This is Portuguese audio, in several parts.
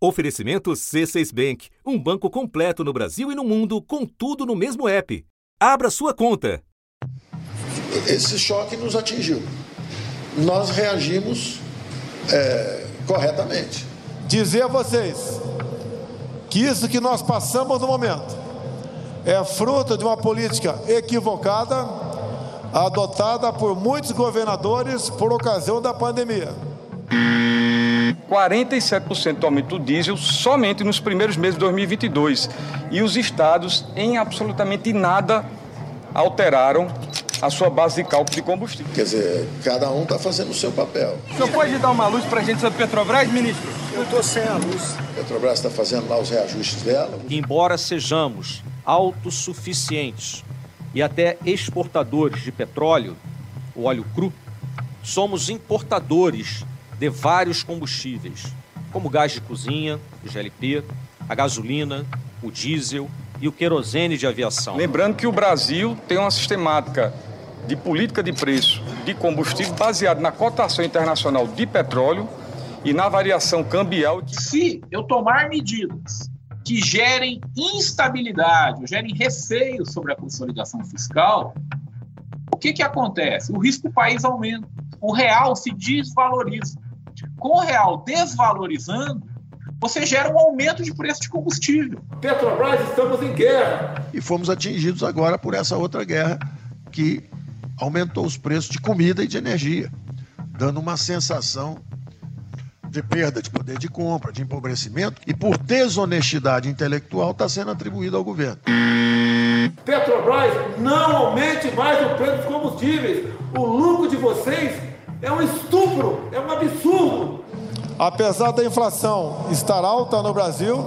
Oferecimento C6 Bank, um banco completo no Brasil e no mundo, com tudo no mesmo app. Abra sua conta. Esse choque nos atingiu. Nós reagimos é, corretamente. Dizer a vocês que isso que nós passamos no momento é fruto de uma política equivocada adotada por muitos governadores por ocasião da pandemia. 47% do aumento do diesel somente nos primeiros meses de 2022. E os estados, em absolutamente nada, alteraram a sua base de cálculo de combustível. Quer dizer, cada um está fazendo o seu papel. O senhor pode dar uma luz para a gente sobre Petrobras, ministro? Eu estou sem a luz. A Petrobras está fazendo lá os reajustes dela. Embora sejamos autossuficientes e até exportadores de petróleo, o óleo cru, somos importadores de vários combustíveis, como gás de cozinha, o GLP, a gasolina, o diesel e o querosene de aviação. Lembrando que o Brasil tem uma sistemática de política de preço de combustível baseado na cotação internacional de petróleo e na variação cambial. Se eu tomar medidas que gerem instabilidade, gerem receio sobre a consolidação fiscal, o que, que acontece? O risco do país aumenta, o real se desvaloriza. Com o real desvalorizando, você gera um aumento de preço de combustível. Petrobras, estamos em guerra. E fomos atingidos agora por essa outra guerra que aumentou os preços de comida e de energia, dando uma sensação de perda de poder de compra, de empobrecimento, e por desonestidade intelectual está sendo atribuído ao governo. Petrobras, não aumente mais o preço dos combustíveis. O lucro de vocês é um estupro, é um absurdo. Apesar da inflação estar alta no Brasil,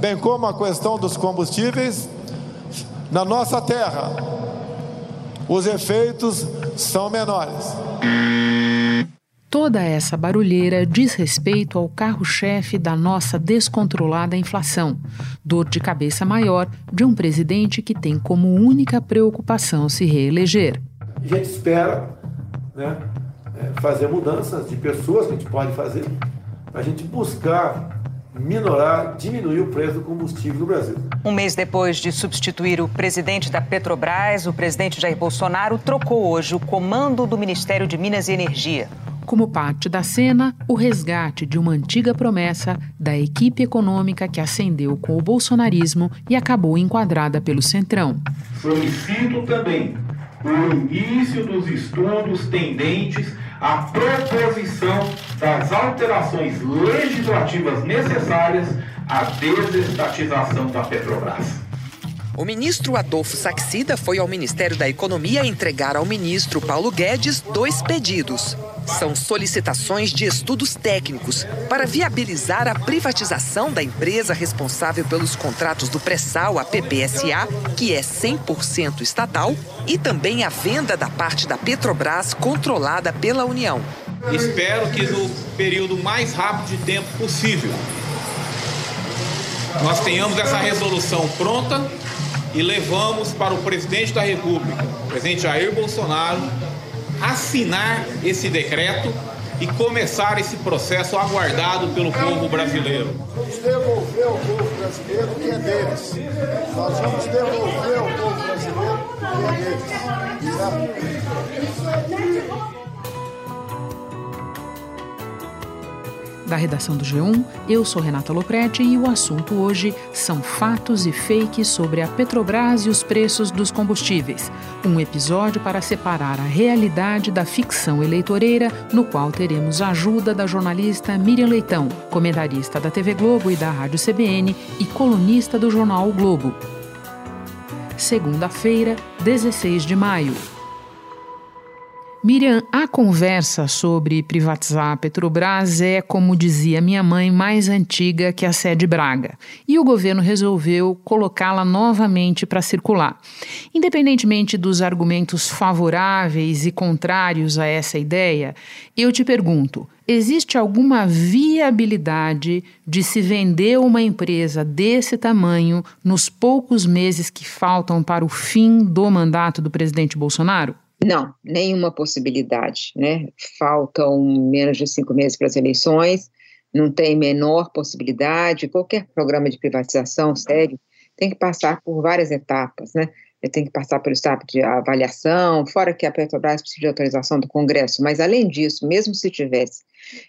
bem como a questão dos combustíveis, na nossa terra, os efeitos são menores. Toda essa barulheira diz respeito ao carro-chefe da nossa descontrolada inflação, dor de cabeça maior de um presidente que tem como única preocupação se reeleger. A gente espera né, fazer mudanças de pessoas que a gente pode fazer, para a gente buscar minorar, diminuir o preço do combustível no Brasil. Um mês depois de substituir o presidente da Petrobras, o presidente Jair Bolsonaro trocou hoje o comando do Ministério de Minas e Energia. Como parte da cena, o resgate de uma antiga promessa da equipe econômica que ascendeu com o bolsonarismo e acabou enquadrada pelo Centrão. Solicito também o início dos estudos tendentes à proposição das alterações legislativas necessárias à desestatização da Petrobras. O ministro Adolfo Saxida foi ao Ministério da Economia entregar ao ministro Paulo Guedes dois pedidos. São solicitações de estudos técnicos para viabilizar a privatização da empresa responsável pelos contratos do pré-sal, a PPSA, que é 100% estatal, e também a venda da parte da Petrobras controlada pela União. Espero que no período mais rápido de tempo possível nós tenhamos essa resolução pronta e levamos para o presidente da República, o presidente Jair Bolsonaro, assinar esse decreto e começar esse processo aguardado pelo povo brasileiro. Vamos devolver ao povo brasileiro o que é deles. Nós vamos devolver ao povo brasileiro o que é deles. Da redação do G1, eu sou Renata Loprete e o assunto hoje são fatos e fakes sobre a Petrobras e os preços dos combustíveis. Um episódio para separar a realidade da ficção eleitoreira, no qual teremos a ajuda da jornalista Miriam Leitão, comentarista da TV Globo e da Rádio CBN e colunista do jornal o Globo. Segunda-feira, 16 de maio. Miriam, a conversa sobre privatizar a Petrobras é, como dizia minha mãe, mais antiga que a sede Braga. E o governo resolveu colocá-la novamente para circular. Independentemente dos argumentos favoráveis e contrários a essa ideia, eu te pergunto: existe alguma viabilidade de se vender uma empresa desse tamanho nos poucos meses que faltam para o fim do mandato do presidente Bolsonaro? Não, nenhuma possibilidade, né? Faltam menos de cinco meses para as eleições, não tem menor possibilidade. Qualquer programa de privatização sério tem que passar por várias etapas, né? Tem que passar pelo estado de avaliação, fora que a Petrobras precisa de autorização do Congresso, mas além disso, mesmo se tivesse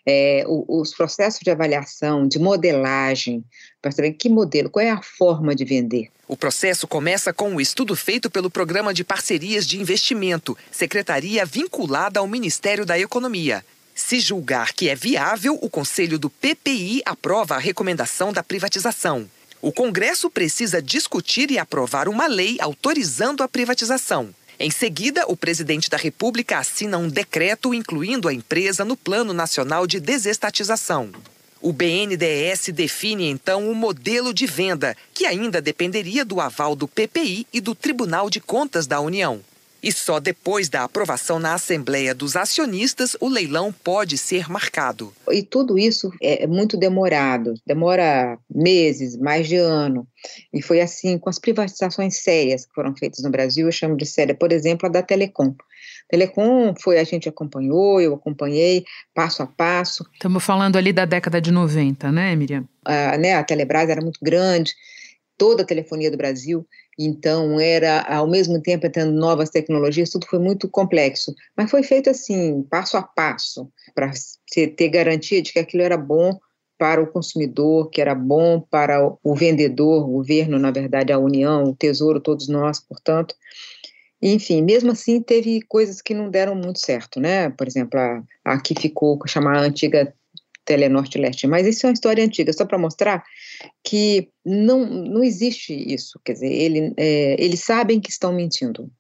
é, os processos de avaliação, de modelagem, para saber que modelo, qual é a forma de vender. O processo começa com um estudo feito pelo Programa de Parcerias de Investimento, secretaria vinculada ao Ministério da Economia. Se julgar que é viável, o Conselho do PPI aprova a recomendação da privatização. O Congresso precisa discutir e aprovar uma lei autorizando a privatização. Em seguida, o presidente da República assina um decreto incluindo a empresa no Plano Nacional de Desestatização. O BNDES define então o modelo de venda, que ainda dependeria do aval do PPI e do Tribunal de Contas da União. E só depois da aprovação na Assembleia dos Acionistas o leilão pode ser marcado. E tudo isso é muito demorado, demora meses, mais de ano. E foi assim com as privatizações sérias que foram feitas no Brasil, eu chamo de séria, por exemplo, a da Telecom. Telecom foi, a gente acompanhou, eu acompanhei passo a passo. Estamos falando ali da década de 90, né, Miriam? Ah, né, a Telebrás era muito grande, toda a telefonia do Brasil, então era ao mesmo tempo tendo novas tecnologias, tudo foi muito complexo, mas foi feito assim, passo a passo, para ter garantia de que aquilo era bom para o consumidor, que era bom para o vendedor, o governo, na verdade, a União, o Tesouro, todos nós, portanto. Enfim, mesmo assim, teve coisas que não deram muito certo, né? Por exemplo, a, a que ficou chamada antiga Telenorte-Leste, mas isso é uma história antiga, só para mostrar que não, não existe isso, quer dizer, ele, é, eles sabem que estão mentindo,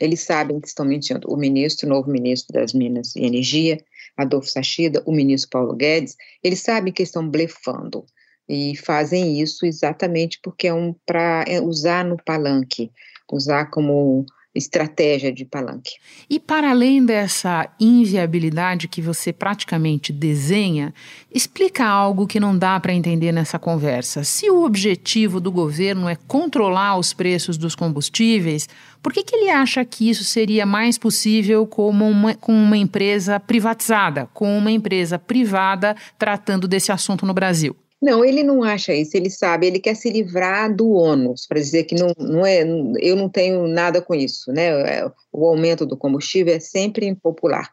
eles sabem que estão mentindo. O ministro, o novo ministro das Minas e Energia, Adolfo Sachida, o ministro Paulo Guedes, eles sabem que estão blefando e fazem isso exatamente porque é um para é usar no palanque, usar como estratégia de palanque. E para além dessa inviabilidade que você praticamente desenha, explica algo que não dá para entender nessa conversa. Se o objetivo do governo é controlar os preços dos combustíveis, por que, que ele acha que isso seria mais possível como uma, com uma empresa privatizada, com uma empresa privada tratando desse assunto no Brasil? Não, ele não acha isso, ele sabe, ele quer se livrar do ônus, para dizer que não, não é, eu não tenho nada com isso, né? É, o aumento do combustível é sempre impopular.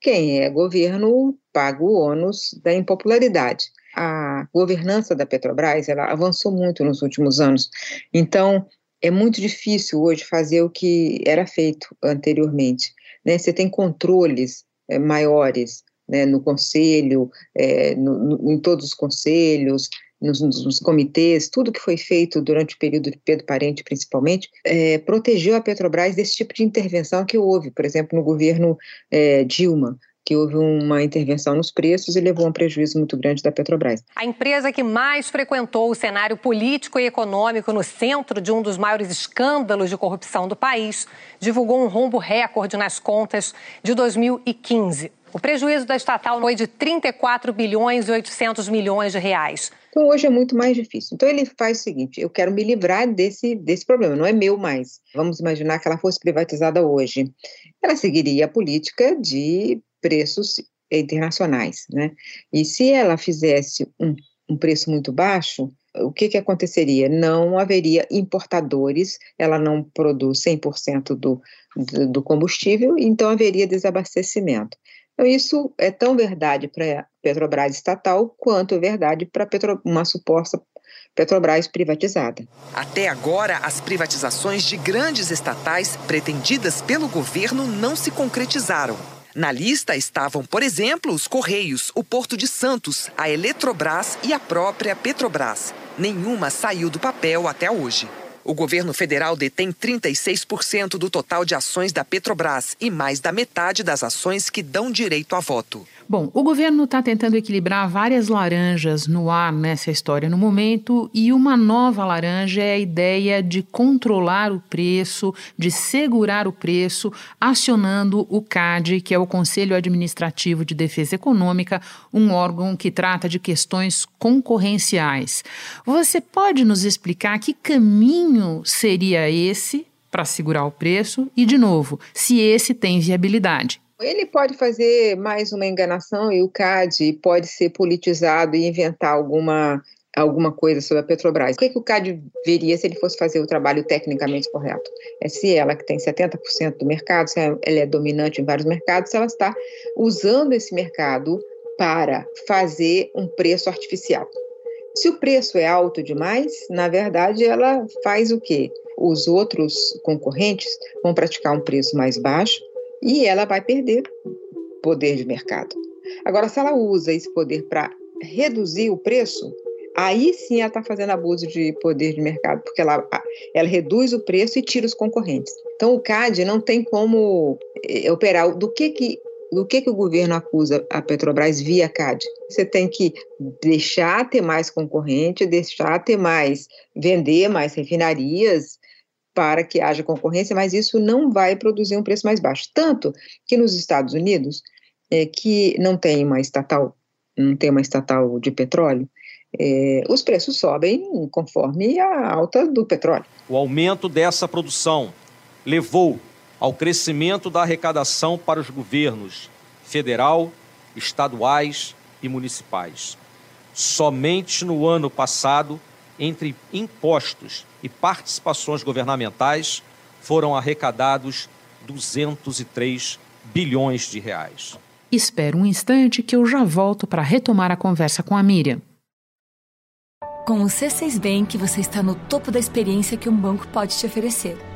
Quem é governo paga o ônus da impopularidade. A governança da Petrobras, ela avançou muito nos últimos anos. Então, é muito difícil hoje fazer o que era feito anteriormente. Né? Você tem controles é, maiores, né, no conselho, é, no, no, em todos os conselhos, nos, nos, comitês, tudo que foi feito durante o período de Pedro Parente, principalmente, é, protegeu a Petrobras desse tipo de intervenção que houve, por exemplo, no governo é, Dilma, que houve uma intervenção nos preços e levou a um prejuízo muito grande da Petrobras. A empresa que mais frequentou o cenário político e econômico no centro de um dos maiores escândalos de corrupção do país divulgou um rombo recorde nas contas de 2015. O prejuízo da estatal foi de 34 bilhões e 800 milhões de reais. Então hoje é muito mais difícil. Então ele faz o seguinte: eu quero me livrar desse, desse problema, não é meu mais. Vamos imaginar que ela fosse privatizada hoje. Ela seguiria a política de preços internacionais, né? E se ela fizesse um, um preço muito baixo, o que, que aconteceria? Não haveria importadores, ela não produz 100% do, do, do combustível, então haveria desabastecimento. Então, isso é tão verdade para a Petrobras estatal quanto verdade para uma suposta Petrobras privatizada. Até agora, as privatizações de grandes estatais pretendidas pelo governo não se concretizaram. Na lista estavam, por exemplo, os Correios, o Porto de Santos, a Eletrobras e a própria Petrobras. Nenhuma saiu do papel até hoje. O governo federal detém 36% do total de ações da Petrobras e mais da metade das ações que dão direito a voto. Bom, o governo está tentando equilibrar várias laranjas no ar nessa história no momento, e uma nova laranja é a ideia de controlar o preço, de segurar o preço, acionando o CAD, que é o Conselho Administrativo de Defesa Econômica, um órgão que trata de questões concorrenciais. Você pode nos explicar que caminho seria esse para segurar o preço e, de novo, se esse tem viabilidade? Ele pode fazer mais uma enganação e o CAD pode ser politizado e inventar alguma alguma coisa sobre a Petrobras. O que, que o CAD veria se ele fosse fazer o trabalho tecnicamente correto? É se ela, que tem 70% do mercado, se ela é dominante em vários mercados, se ela está usando esse mercado para fazer um preço artificial. Se o preço é alto demais, na verdade, ela faz o quê? Os outros concorrentes vão praticar um preço mais baixo e ela vai perder poder de mercado. Agora, se ela usa esse poder para reduzir o preço, aí sim ela está fazendo abuso de poder de mercado, porque ela, ela reduz o preço e tira os concorrentes. Então, o CAD não tem como eh, operar. Do que, que, do que, que o governo acusa a Petrobras via CAD? Você tem que deixar ter mais concorrente, deixar ter mais, vender mais refinarias, para que haja concorrência, mas isso não vai produzir um preço mais baixo. Tanto que nos Estados Unidos, é, que não tem uma estatal, não tem uma estatal de petróleo, é, os preços sobem conforme a alta do petróleo. O aumento dessa produção levou ao crescimento da arrecadação para os governos federal, estaduais e municipais. Somente no ano passado, entre impostos e participações governamentais, foram arrecadados 203 bilhões de reais. Espera um instante que eu já volto para retomar a conversa com a Miriam. Com o C6 Bank, você está no topo da experiência que um banco pode te oferecer.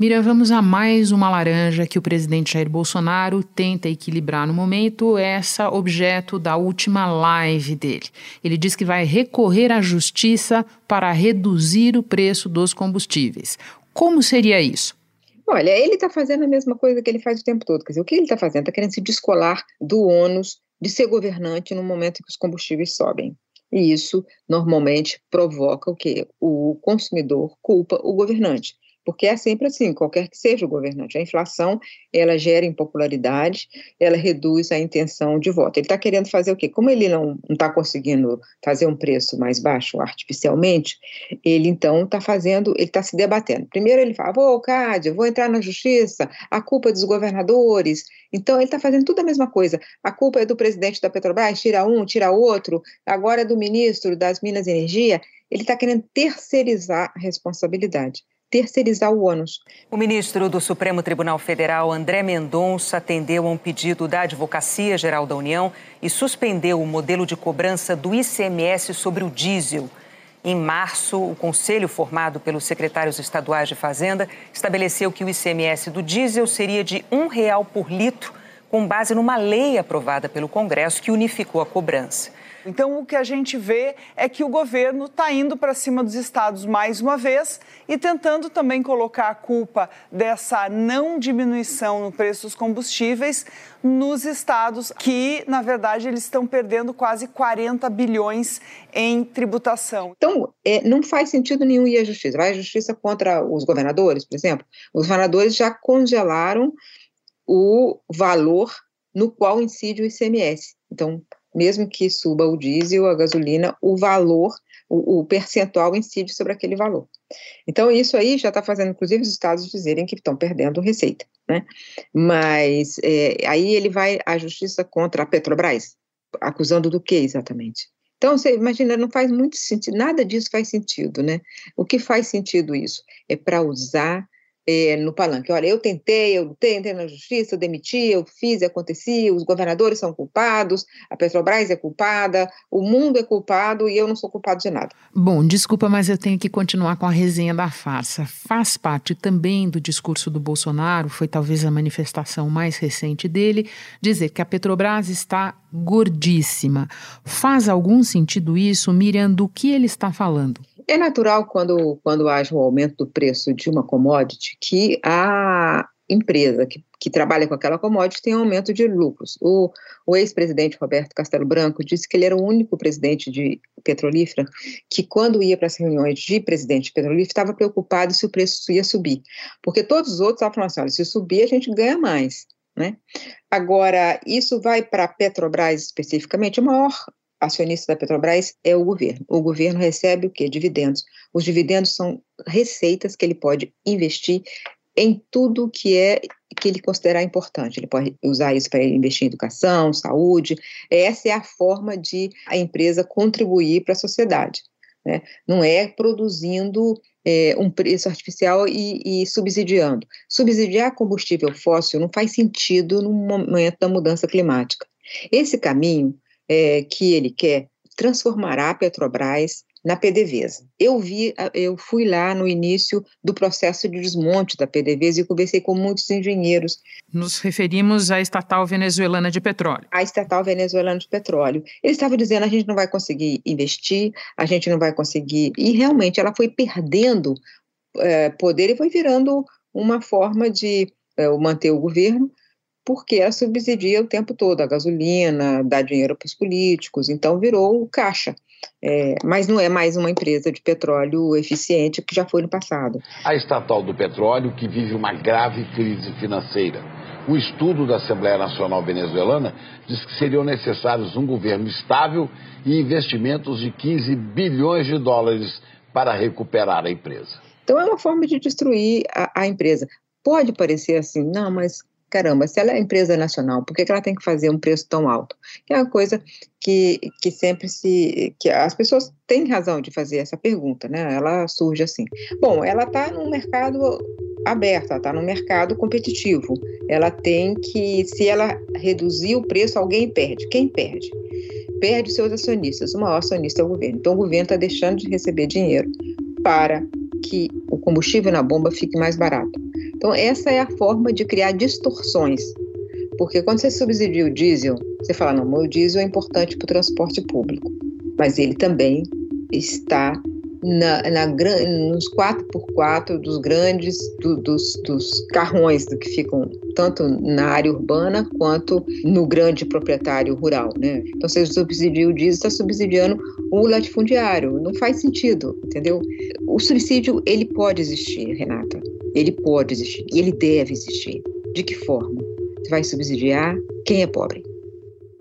Miriam, vamos a mais uma laranja que o presidente Jair Bolsonaro tenta equilibrar no momento, essa objeto da última live dele. Ele diz que vai recorrer à justiça para reduzir o preço dos combustíveis. Como seria isso? Olha, ele está fazendo a mesma coisa que ele faz o tempo todo. Quer dizer, o que ele está fazendo? Está querendo se descolar do ônus de ser governante no momento em que os combustíveis sobem. E isso normalmente provoca o quê? O consumidor culpa o governante porque é sempre assim, qualquer que seja o governante. A inflação, ela gera impopularidade, ela reduz a intenção de voto. Ele está querendo fazer o quê? Como ele não está conseguindo fazer um preço mais baixo artificialmente, ele então está fazendo, ele está se debatendo. Primeiro ele fala, vou, Cádia, vou entrar na justiça, a culpa é dos governadores. Então ele está fazendo tudo a mesma coisa. A culpa é do presidente da Petrobras, tira um, tira outro, agora é do ministro das Minas e Energia. Ele está querendo terceirizar a responsabilidade terceirizar o ônus. O ministro do Supremo Tribunal Federal, André Mendonça, atendeu a um pedido da Advocacia Geral da União e suspendeu o modelo de cobrança do ICMS sobre o diesel. Em março, o conselho formado pelos secretários estaduais de Fazenda estabeleceu que o ICMS do diesel seria de um real por litro, com base numa lei aprovada pelo Congresso que unificou a cobrança. Então, o que a gente vê é que o governo está indo para cima dos estados mais uma vez e tentando também colocar a culpa dessa não diminuição no preço dos combustíveis nos estados que, na verdade, eles estão perdendo quase 40 bilhões em tributação. Então, é, não faz sentido nenhum ir à justiça. Vai à justiça contra os governadores, por exemplo. Os governadores já congelaram o valor no qual incide o ICMS. Então, mesmo que suba o diesel, a gasolina, o valor, o, o percentual incide sobre aquele valor. Então, isso aí já está fazendo, inclusive, os estados dizerem que estão perdendo receita, né? Mas é, aí ele vai à justiça contra a Petrobras, acusando do que exatamente? Então, você imagina, não faz muito sentido, nada disso faz sentido, né? O que faz sentido isso? É para usar é, no palanque. Olha, eu tentei, eu lutei, entrei na justiça, eu demiti, eu fiz e acontecia, os governadores são culpados, a Petrobras é culpada, o mundo é culpado e eu não sou culpado de nada. Bom, desculpa, mas eu tenho que continuar com a resenha da farsa. Faz parte também do discurso do Bolsonaro, foi talvez a manifestação mais recente dele, dizer que a Petrobras está gordíssima. Faz algum sentido isso, Miriam, do que ele está falando? É natural quando, quando haja um aumento do preço de uma commodity que a, empresa que, que trabalha com aquela commodity tem aumento de lucros. O, o ex-presidente Roberto Castelo Branco disse que ele era o único presidente de petrolífera que, quando ia para as reuniões de presidente de petrolífera, estava preocupado se o preço ia subir. Porque todos os outros estavam falando assim: olha, se subir, a gente ganha mais. Né? Agora, isso vai para a Petrobras especificamente, o maior acionista da Petrobras é o governo. O governo recebe o quê? Dividendos. Os dividendos são receitas que ele pode investir em tudo que é que ele considerar importante. Ele pode usar isso para investir em educação, saúde. Essa é a forma de a empresa contribuir para a sociedade. Né? Não é produzindo é, um preço artificial e, e, subsidiando. Subsidiar combustível fóssil não faz sentido no momento da mudança climática. Esse caminho é, que ele quer transformará a Petrobras na PDVSA. Eu vi, eu fui lá no início do processo de desmonte da PDVSA e conversei com muitos engenheiros. Nos referimos à estatal venezuelana de petróleo. A estatal venezuelana de petróleo. Eles estavam dizendo a gente não vai conseguir investir, a gente não vai conseguir e realmente ela foi perdendo é, poder e foi virando uma forma de é, manter o governo porque ela subsidia o tempo todo a gasolina, dá dinheiro para os políticos, então virou o caixa. É, mas não é mais uma empresa de petróleo eficiente que já foi no passado. A estatal do petróleo, que vive uma grave crise financeira. Um estudo da Assembleia Nacional Venezuelana diz que seriam necessários um governo estável e investimentos de 15 bilhões de dólares para recuperar a empresa. Então é uma forma de destruir a, a empresa. Pode parecer assim, não, mas caramba, se ela é empresa nacional, por que, que ela tem que fazer um preço tão alto? Que é uma coisa que, que sempre se. que as pessoas têm razão de fazer essa pergunta, né? Ela surge assim. Bom, ela está num mercado aberto, ela está num mercado competitivo. Ela tem que, se ela reduzir o preço, alguém perde. Quem perde? Perde seus acionistas. O maior acionista é o governo. Então o governo está deixando de receber dinheiro para que o combustível na bomba fique mais barato. Então, essa é a forma de criar distorções. Porque quando você subsidia o diesel, você fala, não, o diesel é importante para o transporte público, mas ele também está na, na, nos 4x4 dos grandes, do, dos, dos carrões do que ficam tanto na área urbana quanto no grande proprietário rural. Né? Então, você subsidia o diesel, está subsidiando o latifundiário. Não faz sentido, entendeu? O subsídio, ele pode existir, Renata. Ele pode existir e ele deve existir. De que forma? Você vai subsidiar quem é pobre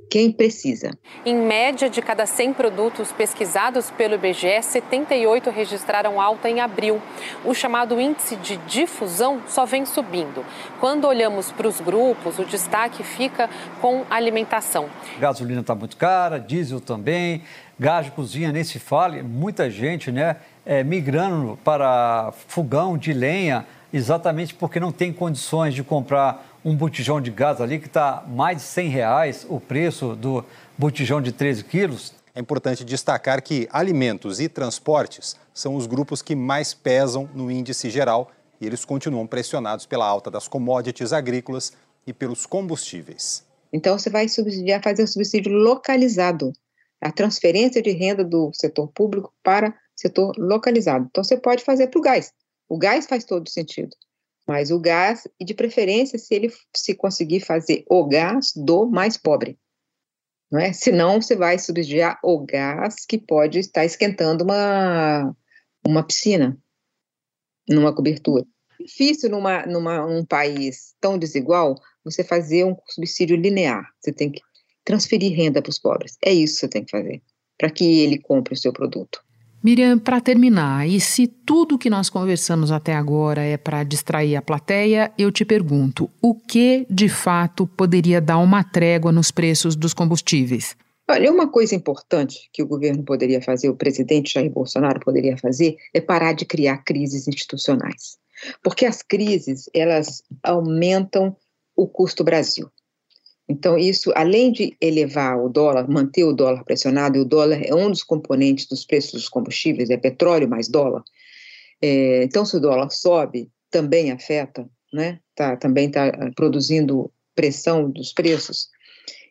quem precisa. Em média, de cada 100 produtos pesquisados pelo IBGE, 78 registraram alta em abril. O chamado índice de difusão só vem subindo. Quando olhamos para os grupos, o destaque fica com alimentação. Gasolina está muito cara, diesel também, gás de cozinha nem se fale, muita gente né, é, migrando para fogão de lenha, exatamente porque não tem condições de comprar um botijão de gás ali que está mais de 100 reais o preço do botijão de 13 quilos. É importante destacar que alimentos e transportes são os grupos que mais pesam no índice geral e eles continuam pressionados pela alta das commodities agrícolas e pelos combustíveis. Então você vai subsidiar, fazer um subsídio localizado, a transferência de renda do setor público para setor localizado. Então você pode fazer para o gás. O gás faz todo sentido. Mas o gás, e de preferência, se ele se conseguir fazer o gás do mais pobre. Não é? Senão você vai subsidiar o gás que pode estar esquentando uma, uma piscina, numa cobertura. Difícil numa, numa um país tão desigual você fazer um subsídio linear. Você tem que transferir renda para os pobres. É isso que você tem que fazer, para que ele compre o seu produto. Miriam, para terminar, e se tudo que nós conversamos até agora é para distrair a plateia, eu te pergunto: o que de fato poderia dar uma trégua nos preços dos combustíveis? Olha, uma coisa importante que o governo poderia fazer, o presidente Jair Bolsonaro poderia fazer, é parar de criar crises institucionais. Porque as crises, elas aumentam o custo Brasil. Então, isso, além de elevar o dólar, manter o dólar pressionado, e o dólar é um dos componentes dos preços dos combustíveis, é petróleo mais dólar. É, então, se o dólar sobe, também afeta, né? Tá, também está produzindo pressão dos preços.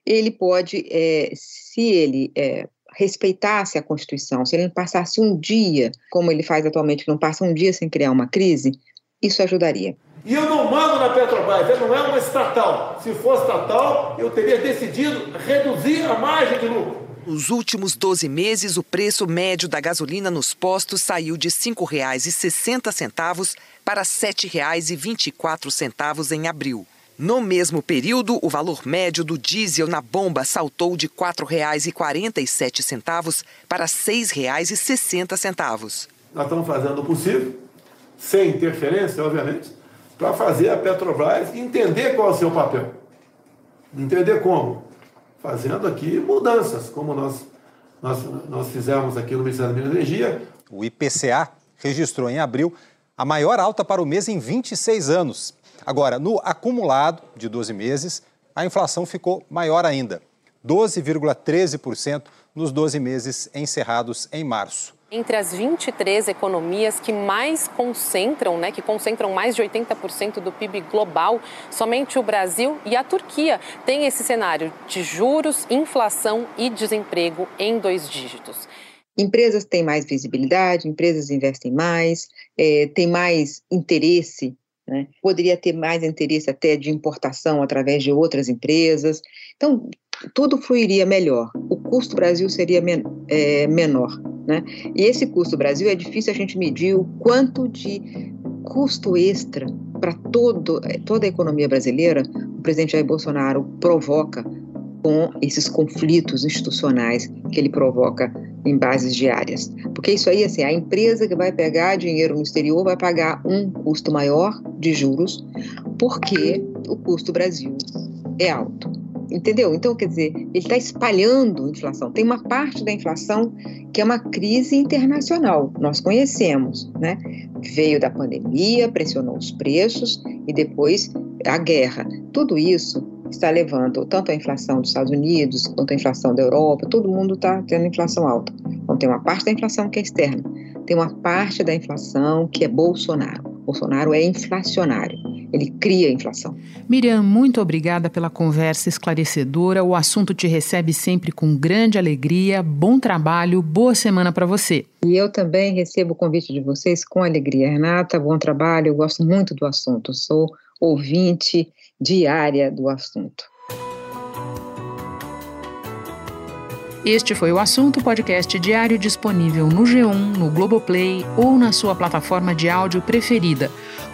Ele pode, é, se ele é, respeitasse a Constituição, se ele não passasse um dia, como ele faz atualmente, não passa um dia sem criar uma crise, isso ajudaria. E eu não mando na Petrobras, ela não é uma estatal. Se fosse estatal, eu teria decidido reduzir a margem de lucro. Nos últimos 12 meses, o preço médio da gasolina nos postos saiu de R$ 5,60 para R$ 7,24 em abril. No mesmo período, o valor médio do diesel na bomba saltou de R$ 4,47 para R$ 6,60. Nós estamos fazendo o possível, sem interferência, obviamente, para fazer a Petrobras entender qual é o seu papel. Entender como? Fazendo aqui mudanças, como nós, nós, nós fizemos aqui no Ministério da Energia. O IPCA registrou em abril a maior alta para o mês em 26 anos. Agora, no acumulado de 12 meses, a inflação ficou maior ainda, 12,13% nos 12 meses encerrados em março entre as 23 economias que mais concentram, né, que concentram mais de 80% do PIB global, somente o Brasil e a Turquia têm esse cenário de juros, inflação e desemprego em dois dígitos. Empresas têm mais visibilidade, empresas investem mais, é, têm mais interesse né? Poderia ter mais interesse até de importação através de outras empresas. Então, tudo fluiria melhor. O custo Brasil seria men é, menor. Né? E esse custo Brasil é difícil a gente medir o quanto de custo extra para toda a economia brasileira o presidente Jair Bolsonaro provoca com esses conflitos institucionais que ele provoca em bases diárias. Porque isso aí, assim, a empresa que vai pegar dinheiro no exterior vai pagar um custo maior de juros, porque o custo Brasil é alto. Entendeu? Então, quer dizer, ele está espalhando inflação. Tem uma parte da inflação que é uma crise internacional, nós conhecemos, né? Veio da pandemia, pressionou os preços e depois a guerra. Tudo isso está levando tanto a inflação dos Estados Unidos quanto a inflação da Europa, todo mundo está tendo inflação alta. Então, tem uma parte da inflação que é externa, tem uma parte da inflação que é Bolsonaro. Bolsonaro é inflacionário, ele cria a inflação. Miriam, muito obrigada pela conversa esclarecedora. O assunto te recebe sempre com grande alegria. Bom trabalho, boa semana para você. E eu também recebo o convite de vocês com alegria. Renata, bom trabalho. Eu gosto muito do assunto. Sou ouvinte diária do assunto. Este foi o assunto podcast diário disponível no G1, no Globoplay ou na sua plataforma de áudio preferida.